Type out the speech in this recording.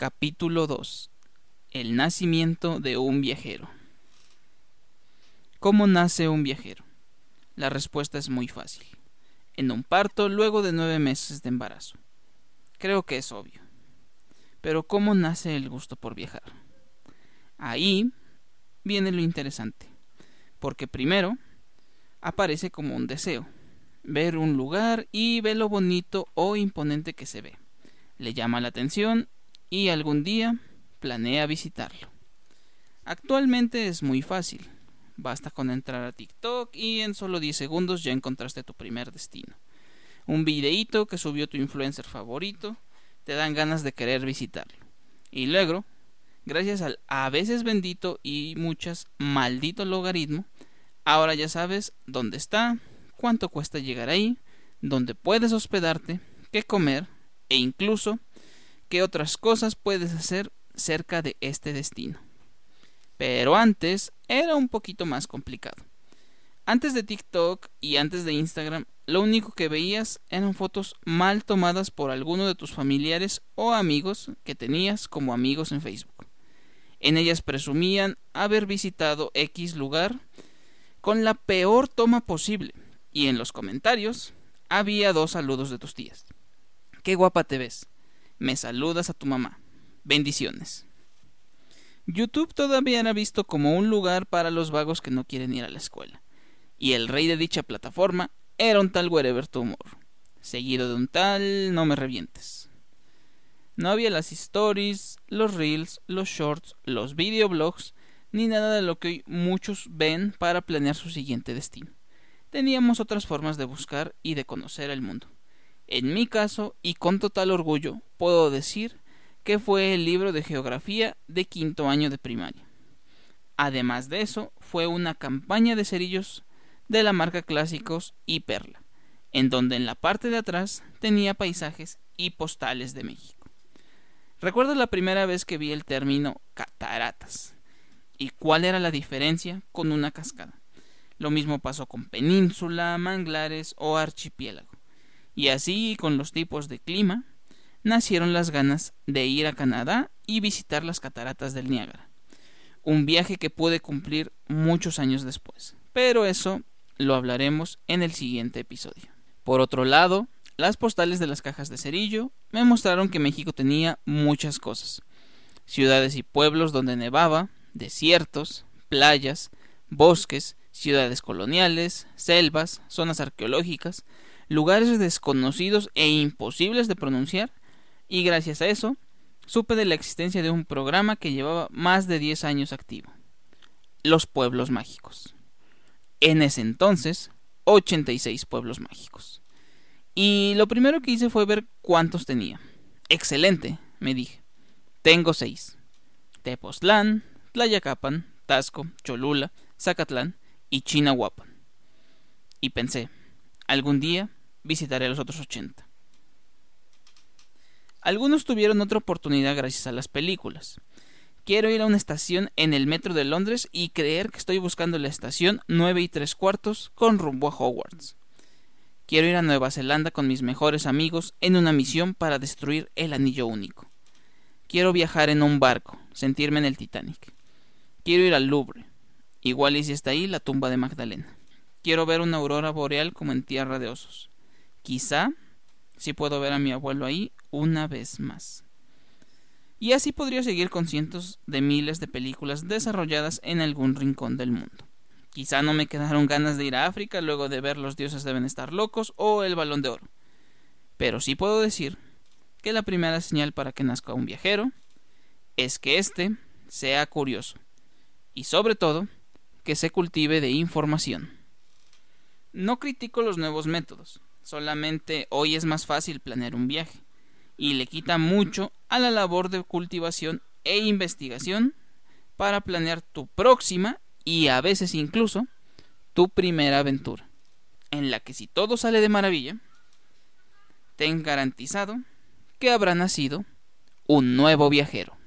Capítulo 2 El nacimiento de un viajero. ¿Cómo nace un viajero? La respuesta es muy fácil. En un parto luego de nueve meses de embarazo. Creo que es obvio. Pero ¿cómo nace el gusto por viajar? Ahí viene lo interesante. Porque primero aparece como un deseo. Ver un lugar y ver lo bonito o imponente que se ve. Le llama la atención y algún día planea visitarlo. Actualmente es muy fácil. Basta con entrar a TikTok y en solo 10 segundos ya encontraste tu primer destino. Un videíto que subió tu influencer favorito te dan ganas de querer visitarlo. Y luego, gracias al a veces bendito y muchas maldito logaritmo, ahora ya sabes dónde está, cuánto cuesta llegar ahí, dónde puedes hospedarte, qué comer e incluso qué otras cosas puedes hacer cerca de este destino. Pero antes era un poquito más complicado. Antes de TikTok y antes de Instagram, lo único que veías eran fotos mal tomadas por alguno de tus familiares o amigos que tenías como amigos en Facebook. En ellas presumían haber visitado X lugar con la peor toma posible, y en los comentarios había dos saludos de tus tías. Qué guapa te ves. Me saludas a tu mamá. Bendiciones. YouTube todavía era visto como un lugar para los vagos que no quieren ir a la escuela. Y el rey de dicha plataforma era un tal Wherever Tumor, seguido de un tal No me revientes. No había las stories, los reels, los shorts, los videoblogs, ni nada de lo que hoy muchos ven para planear su siguiente destino. Teníamos otras formas de buscar y de conocer el mundo. En mi caso, y con total orgullo, puedo decir que fue el libro de geografía de quinto año de primaria. Además de eso, fue una campaña de cerillos de la marca Clásicos y Perla, en donde en la parte de atrás tenía paisajes y postales de México. Recuerdo la primera vez que vi el término cataratas y cuál era la diferencia con una cascada. Lo mismo pasó con península, manglares o archipiélago. Y así, con los tipos de clima, nacieron las ganas de ir a Canadá y visitar las cataratas del Niágara. Un viaje que pude cumplir muchos años después. Pero eso lo hablaremos en el siguiente episodio. Por otro lado, las postales de las cajas de cerillo me mostraron que México tenía muchas cosas. Ciudades y pueblos donde nevaba, desiertos, playas, bosques, ciudades coloniales, selvas, zonas arqueológicas, lugares desconocidos e imposibles de pronunciar, y gracias a eso supe de la existencia de un programa que llevaba más de 10 años activo. Los pueblos mágicos. En ese entonces, 86 pueblos mágicos. Y lo primero que hice fue ver cuántos tenía. Excelente, me dije. Tengo seis. Tepoztlán, Tlayacapan, Tasco, Cholula, Zacatlán y Chinahuapan. Y pensé, algún día visitaré los otros 80. Algunos tuvieron otra oportunidad gracias a las películas. Quiero ir a una estación en el metro de Londres y creer que estoy buscando la estación 9 y tres cuartos con rumbo a Hogwarts. Quiero ir a Nueva Zelanda con mis mejores amigos en una misión para destruir el anillo único. Quiero viajar en un barco, sentirme en el Titanic. Quiero ir al Louvre. Igual y si está ahí la tumba de Magdalena. Quiero ver una aurora boreal como en Tierra de Osos. Quizá si puedo ver a mi abuelo ahí una vez más. Y así podría seguir con cientos de miles de películas desarrolladas en algún rincón del mundo. Quizá no me quedaron ganas de ir a África luego de ver Los dioses deben estar locos o El balón de oro. Pero sí puedo decir que la primera señal para que nazca un viajero es que éste sea curioso y sobre todo que se cultive de información. No critico los nuevos métodos, Solamente hoy es más fácil planear un viaje y le quita mucho a la labor de cultivación e investigación para planear tu próxima y a veces incluso tu primera aventura, en la que si todo sale de maravilla, ten garantizado que habrá nacido un nuevo viajero.